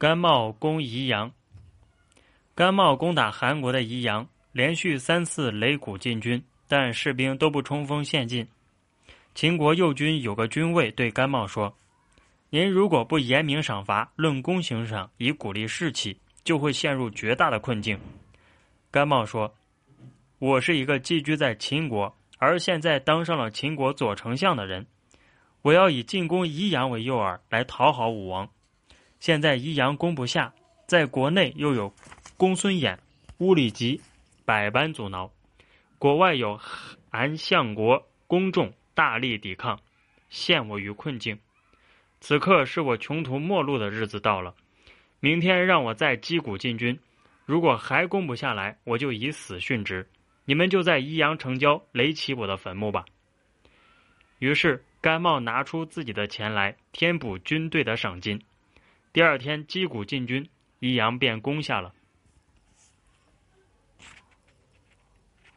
甘茂攻宜阳。甘茂攻打韩国的宜阳，连续三次擂鼓进军，但士兵都不冲锋陷阵。秦国右军有个军尉对甘茂说：“您如果不严明赏罚，论功行赏，以鼓励士气，就会陷入绝大的困境。”甘茂说：“我是一个寄居在秦国，而现在当上了秦国左丞相的人。”我要以进攻宜阳为诱饵，来讨好武王。现在宜阳攻不下，在国内又有公孙衍、乌里吉百般阻挠，国外有韩相国公众大力抵抗，陷我于困境。此刻是我穷途末路的日子到了。明天让我再击鼓进军，如果还攻不下来，我就以死殉职。你们就在宜阳城郊垒起我的坟墓吧。于是。甘茂拿出自己的钱来填补军队的赏金，第二天击鼓进军，益阳便攻下了。